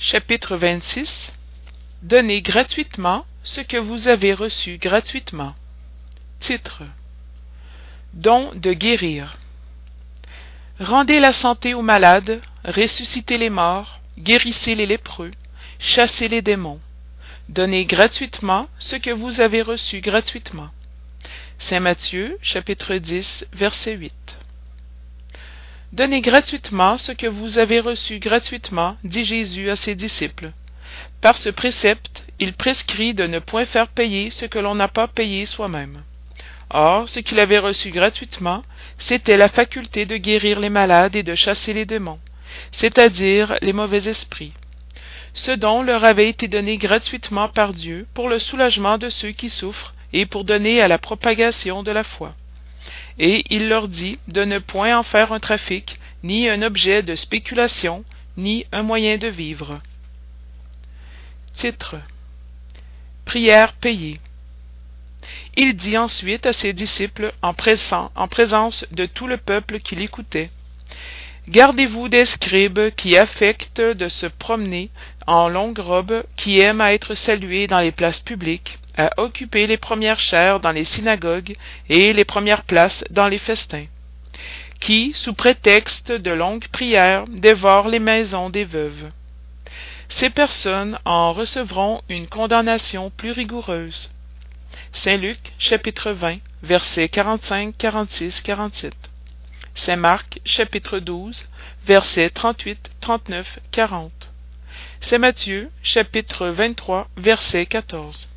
Chapitre 26 Donnez gratuitement ce que vous avez reçu gratuitement. Titre Don de guérir. Rendez la santé aux malades, ressuscitez les morts, guérissez les lépreux, chassez les démons. Donnez gratuitement ce que vous avez reçu gratuitement. Saint Matthieu, chapitre 10, verset 8. Donnez gratuitement ce que vous avez reçu gratuitement, dit Jésus à ses disciples. Par ce précepte, il prescrit de ne point faire payer ce que l'on n'a pas payé soi-même. Or, ce qu'il avait reçu gratuitement, c'était la faculté de guérir les malades et de chasser les démons, c'est-à-dire les mauvais esprits. Ce don leur avait été donné gratuitement par Dieu pour le soulagement de ceux qui souffrent et pour donner à la propagation de la foi et il leur dit de ne point en faire un trafic, ni un objet de spéculation, ni un moyen de vivre. Titre Prière payée. Il dit ensuite à ses disciples en, en présence de tout le peuple qui l'écoutait Gardez-vous des scribes qui affectent de se promener en longue robe, qui aiment à être salués dans les places publiques, à occuper les premières chaires dans les synagogues et les premières places dans les festins, qui, sous prétexte de longues prières, dévorent les maisons des veuves. Ces personnes en recevront une condamnation plus rigoureuse. Saint Luc, chapitre 20, versets 45, 46, 47. Saint Marc, chapitre 12, versets 38, 39, 40. Saint Matthieu, chapitre 23, verset 14.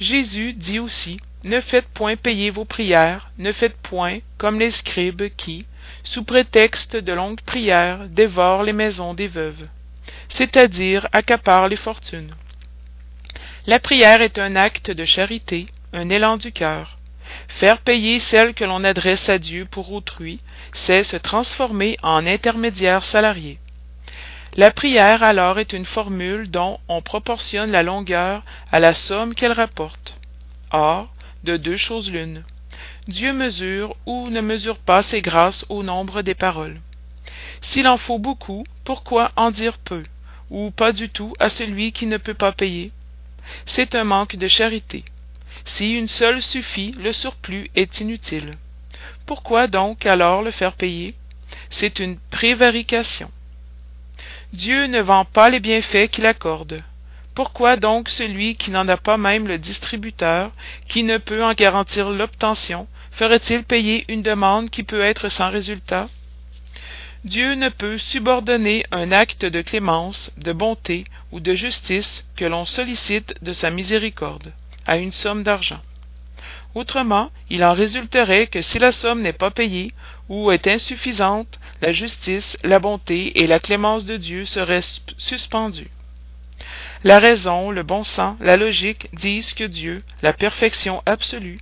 Jésus dit aussi Ne faites point payer vos prières, ne faites point comme les scribes qui, sous prétexte de longues prières, dévorent les maisons des veuves, c'est-à-dire accaparent les fortunes. La prière est un acte de charité, un élan du cœur. Faire payer celle que l'on adresse à Dieu pour autrui, c'est se transformer en intermédiaire salarié. La prière alors est une formule dont on proportionne la longueur à la somme qu'elle rapporte. Or, de deux choses l'une. Dieu mesure ou ne mesure pas ses grâces au nombre des paroles. S'il en faut beaucoup, pourquoi en dire peu, ou pas du tout à celui qui ne peut pas payer? C'est un manque de charité. Si une seule suffit, le surplus est inutile. Pourquoi donc alors le faire payer? C'est une prévarication. Dieu ne vend pas les bienfaits qu'il accorde. Pourquoi donc celui qui n'en a pas même le distributeur, qui ne peut en garantir l'obtention, ferait-il payer une demande qui peut être sans résultat? Dieu ne peut subordonner un acte de clémence, de bonté ou de justice que l'on sollicite de sa miséricorde à une somme d'argent. Autrement, il en résulterait que si la somme n'est pas payée ou est insuffisante, la justice, la bonté et la clémence de Dieu seraient suspendues. La raison, le bon sens, la logique disent que Dieu, la perfection absolue,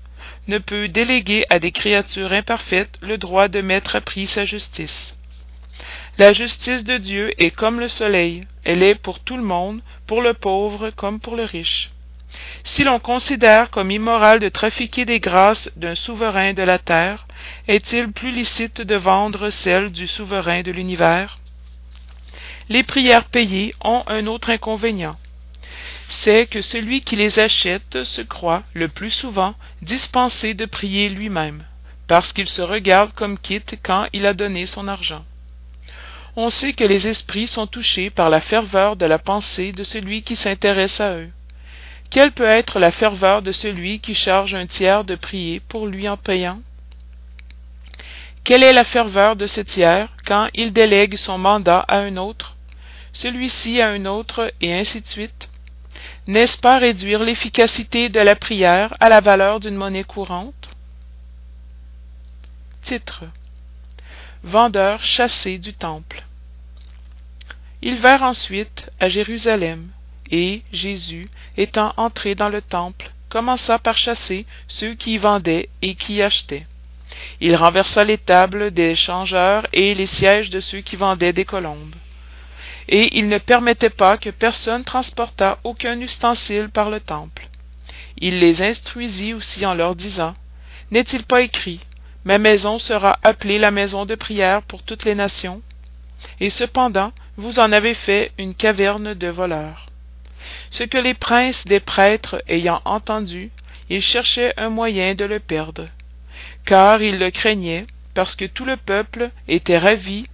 ne peut déléguer à des créatures imparfaites le droit de mettre à prix sa justice. La justice de Dieu est comme le soleil, elle est pour tout le monde, pour le pauvre comme pour le riche. Si l'on considère comme immoral de trafiquer des grâces d'un souverain de la terre, est-il plus licite de vendre celles du souverain de l'univers? Les prières payées ont un autre inconvénient. C'est que celui qui les achète se croit, le plus souvent, dispensé de prier lui-même, parce qu'il se regarde comme quitte quand il a donné son argent. On sait que les esprits sont touchés par la ferveur de la pensée de celui qui s'intéresse à eux. Quelle peut être la ferveur de celui qui charge un tiers de prier pour lui en payant? Quelle est la ferveur de ce tiers quand il délègue son mandat à un autre, celui-ci à un autre, et ainsi de suite? N'est-ce pas réduire l'efficacité de la prière à la valeur d'une monnaie courante? Titre. Vendeur chassé du temple. Ils vinrent ensuite à Jérusalem et Jésus, étant entré dans le temple, commença par chasser ceux qui vendaient et qui achetaient. Il renversa les tables des changeurs et les sièges de ceux qui vendaient des colombes. Et il ne permettait pas que personne transportât aucun ustensile par le temple. Il les instruisit aussi en leur disant N'est-il pas écrit Ma maison sera appelée la maison de prière pour toutes les nations Et cependant, vous en avez fait une caverne de voleurs. Ce que les princes des prêtres ayant entendu, ils cherchaient un moyen de le perdre, car ils le craignaient, parce que tout le peuple était ravi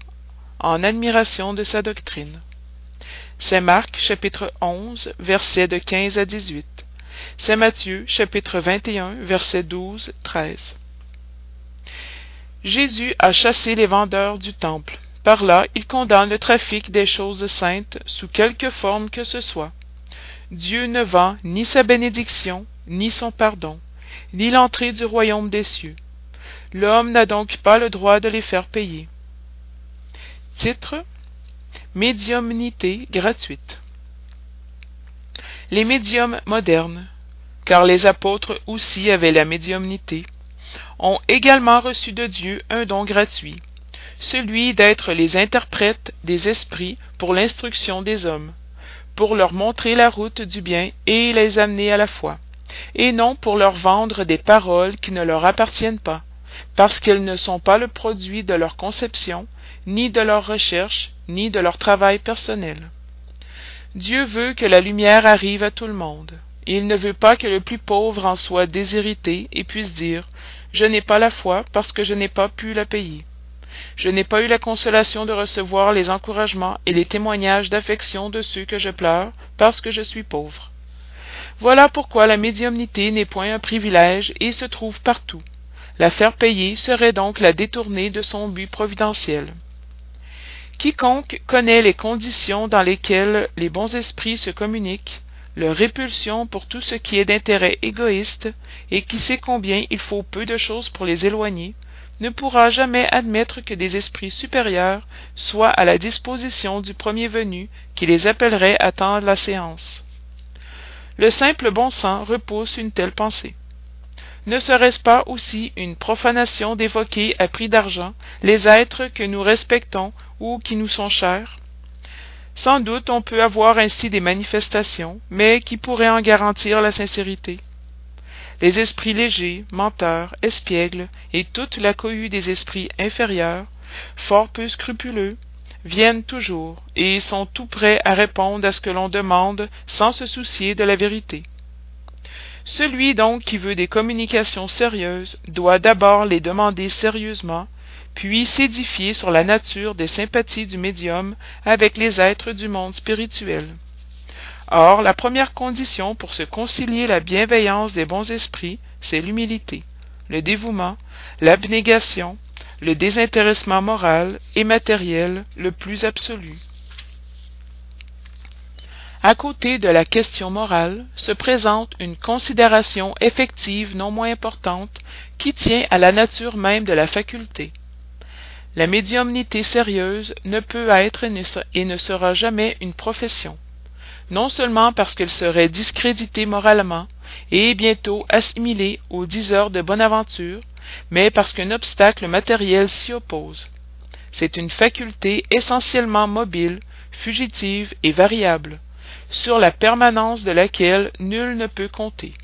en admiration de sa doctrine. C'est Marc chapitre 11 versets de 15 à 18. C'est Matthieu chapitre 21 versets 12 13. Jésus a chassé les vendeurs du temple. Par là, il condamne le trafic des choses saintes sous quelque forme que ce soit. Dieu ne vend ni sa bénédiction, ni son pardon, ni l'entrée du royaume des cieux. L'homme n'a donc pas le droit de les faire payer. Titre Médiumnité gratuite. Les médiums modernes, car les apôtres aussi avaient la médiumnité, ont également reçu de Dieu un don gratuit, celui d'être les interprètes des esprits pour l'instruction des hommes, pour leur montrer la route du bien et les amener à la foi, et non pour leur vendre des paroles qui ne leur appartiennent pas, parce qu'elles ne sont pas le produit de leur conception, ni de leur recherche, ni de leur travail personnel. Dieu veut que la lumière arrive à tout le monde. Il ne veut pas que le plus pauvre en soit désirité et puisse dire Je n'ai pas la foi parce que je n'ai pas pu la payer. Je n'ai pas eu la consolation de recevoir les encouragements et les témoignages d'affection de ceux que je pleure parce que je suis pauvre. Voilà pourquoi la médiumnité n'est point un privilège et se trouve partout. La faire payer serait donc la détourner de son but providentiel. Quiconque connaît les conditions dans lesquelles les bons esprits se communiquent, leur répulsion pour tout ce qui est d'intérêt égoïste, et qui sait combien il faut peu de choses pour les éloigner, ne pourra jamais admettre que des esprits supérieurs soient à la disposition du premier venu qui les appellerait à tendre la séance. Le simple bon sens repousse une telle pensée. Ne serait-ce pas aussi une profanation d'évoquer à prix d'argent les êtres que nous respectons ou qui nous sont chers? Sans doute on peut avoir ainsi des manifestations, mais qui pourraient en garantir la sincérité Les esprits légers, menteurs, espiègles, et toute la cohue des esprits inférieurs, fort peu scrupuleux, viennent toujours, et sont tout prêts à répondre à ce que l'on demande sans se soucier de la vérité. Celui donc qui veut des communications sérieuses doit d'abord les demander sérieusement, puis s'édifier sur la nature des sympathies du médium avec les êtres du monde spirituel. Or, la première condition pour se concilier la bienveillance des bons esprits, c'est l'humilité, le dévouement, l'abnégation, le désintéressement moral et matériel le plus absolu. À côté de la question morale se présente une considération effective non moins importante qui tient à la nature même de la faculté. La médiumnité sérieuse ne peut être et ne sera jamais une profession, non seulement parce qu'elle serait discréditée moralement et bientôt assimilée aux diseurs de bonne aventure, mais parce qu'un obstacle matériel s'y oppose. C'est une faculté essentiellement mobile, fugitive et variable sur la permanence de laquelle nul ne peut compter.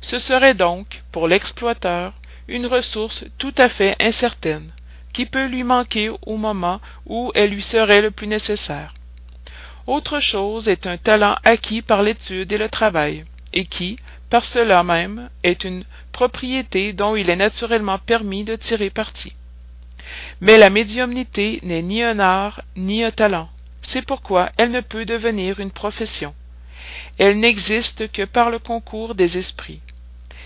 Ce serait donc, pour l'exploiteur, une ressource tout à fait incertaine, qui peut lui manquer au moment où elle lui serait le plus nécessaire. Autre chose est un talent acquis par l'étude et le travail, et qui, par cela même, est une propriété dont il est naturellement permis de tirer parti. Mais la médiumnité n'est ni un art ni un talent. C'est pourquoi elle ne peut devenir une profession. Elle n'existe que par le concours des esprits.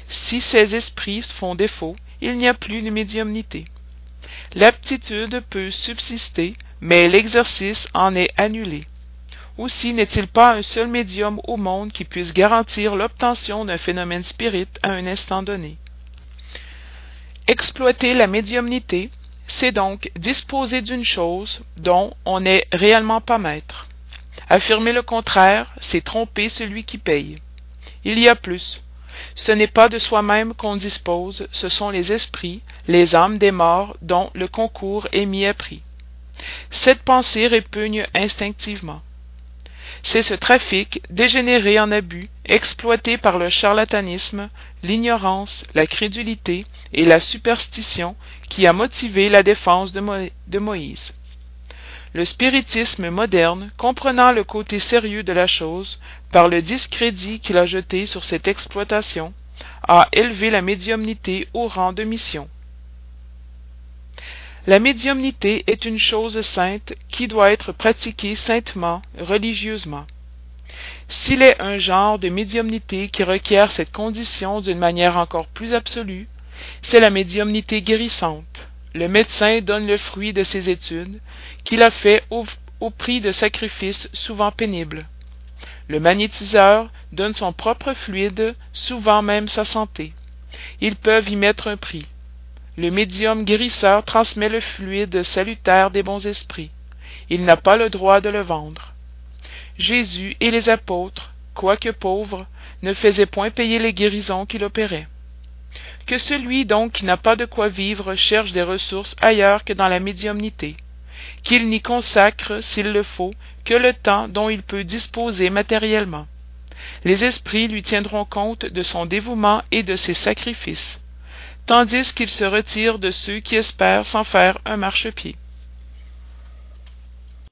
Si ces esprits font défaut, il n'y a plus de médiumnité. L'aptitude peut subsister, mais l'exercice en est annulé. Aussi n'est-il pas un seul médium au monde qui puisse garantir l'obtention d'un phénomène spirit à un instant donné? Exploiter la médiumnité, c'est donc disposer d'une chose dont on n'est réellement pas maître. Affirmer le contraire, c'est tromper celui qui paye. Il y a plus. Ce n'est pas de soi-même qu'on dispose, ce sont les esprits, les âmes des morts dont le concours est mis à prix. Cette pensée répugne instinctivement. C'est ce trafic, dégénéré en abus, exploité par le charlatanisme, l'ignorance, la crédulité et la superstition, qui a motivé la défense de, Moïse. Le spiritisme moderne, comprenant le côté sérieux de la chose, par le discrédit qu'il a jeté sur cette exploitation, a élevé la médiumnité au rang de mission. La médiumnité est une chose sainte qui doit être pratiquée saintement, religieusement. S'il est un genre de médiumnité qui requiert cette condition d'une manière encore plus absolue, c'est la médiumnité guérissante. Le médecin donne le fruit de ses études, qu'il a fait au, au prix de sacrifices souvent pénibles. Le magnétiseur donne son propre fluide, souvent même sa santé. Ils peuvent y mettre un prix. Le médium guérisseur transmet le fluide salutaire des bons esprits. Il n'a pas le droit de le vendre. Jésus et les apôtres, quoique pauvres, ne faisaient point payer les guérisons qu'il opérait. Que celui donc qui n'a pas de quoi vivre cherche des ressources ailleurs que dans la médiumnité, qu'il n'y consacre, s'il le faut, que le temps dont il peut disposer matériellement. Les esprits lui tiendront compte de son dévouement et de ses sacrifices tandis qu'il se retire de ceux qui espèrent s'en faire un marchepied